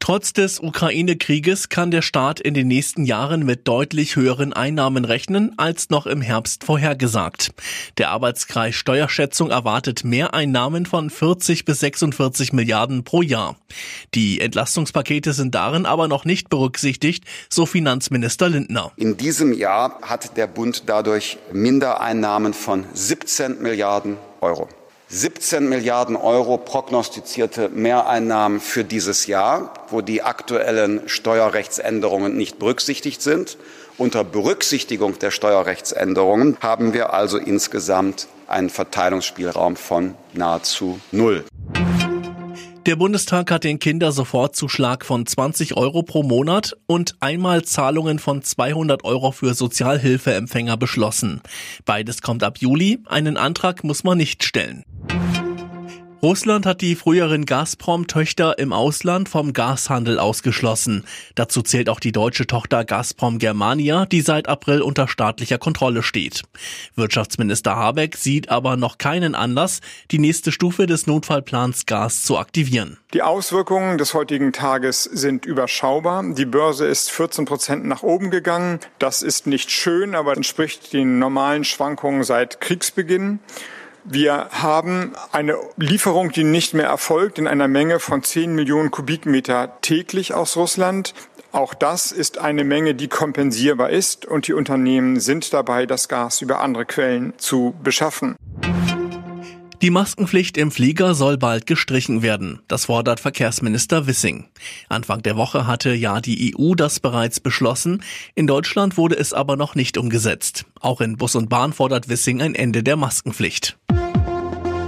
Trotz des Ukraine-Krieges kann der Staat in den nächsten Jahren mit deutlich höheren Einnahmen rechnen als noch im Herbst vorhergesagt. Der Arbeitskreis Steuerschätzung erwartet Mehreinnahmen von 40 bis 46 Milliarden pro Jahr. Die Entlastungspakete sind darin aber noch nicht berücksichtigt, so Finanzminister Lindner. In diesem Jahr hat der Bund dadurch Mindereinnahmen von 17 Milliarden Euro. 17 Milliarden Euro prognostizierte Mehreinnahmen für dieses Jahr, wo die aktuellen Steuerrechtsänderungen nicht berücksichtigt sind. Unter Berücksichtigung der Steuerrechtsänderungen haben wir also insgesamt einen Verteilungsspielraum von nahezu null. Der Bundestag hat den Kindersofortzuschlag von 20 Euro pro Monat und Einmalzahlungen von 200 Euro für Sozialhilfeempfänger beschlossen. Beides kommt ab Juli. Einen Antrag muss man nicht stellen. Russland hat die früheren Gazprom-Töchter im Ausland vom Gashandel ausgeschlossen. Dazu zählt auch die deutsche Tochter Gazprom Germania, die seit April unter staatlicher Kontrolle steht. Wirtschaftsminister Habeck sieht aber noch keinen Anlass, die nächste Stufe des Notfallplans Gas zu aktivieren. Die Auswirkungen des heutigen Tages sind überschaubar. Die Börse ist 14 Prozent nach oben gegangen. Das ist nicht schön, aber entspricht den normalen Schwankungen seit Kriegsbeginn. Wir haben eine Lieferung, die nicht mehr erfolgt, in einer Menge von 10 Millionen Kubikmeter täglich aus Russland. Auch das ist eine Menge, die kompensierbar ist und die Unternehmen sind dabei, das Gas über andere Quellen zu beschaffen. Die Maskenpflicht im Flieger soll bald gestrichen werden. Das fordert Verkehrsminister Wissing. Anfang der Woche hatte ja die EU das bereits beschlossen. In Deutschland wurde es aber noch nicht umgesetzt. Auch in Bus und Bahn fordert Wissing ein Ende der Maskenpflicht.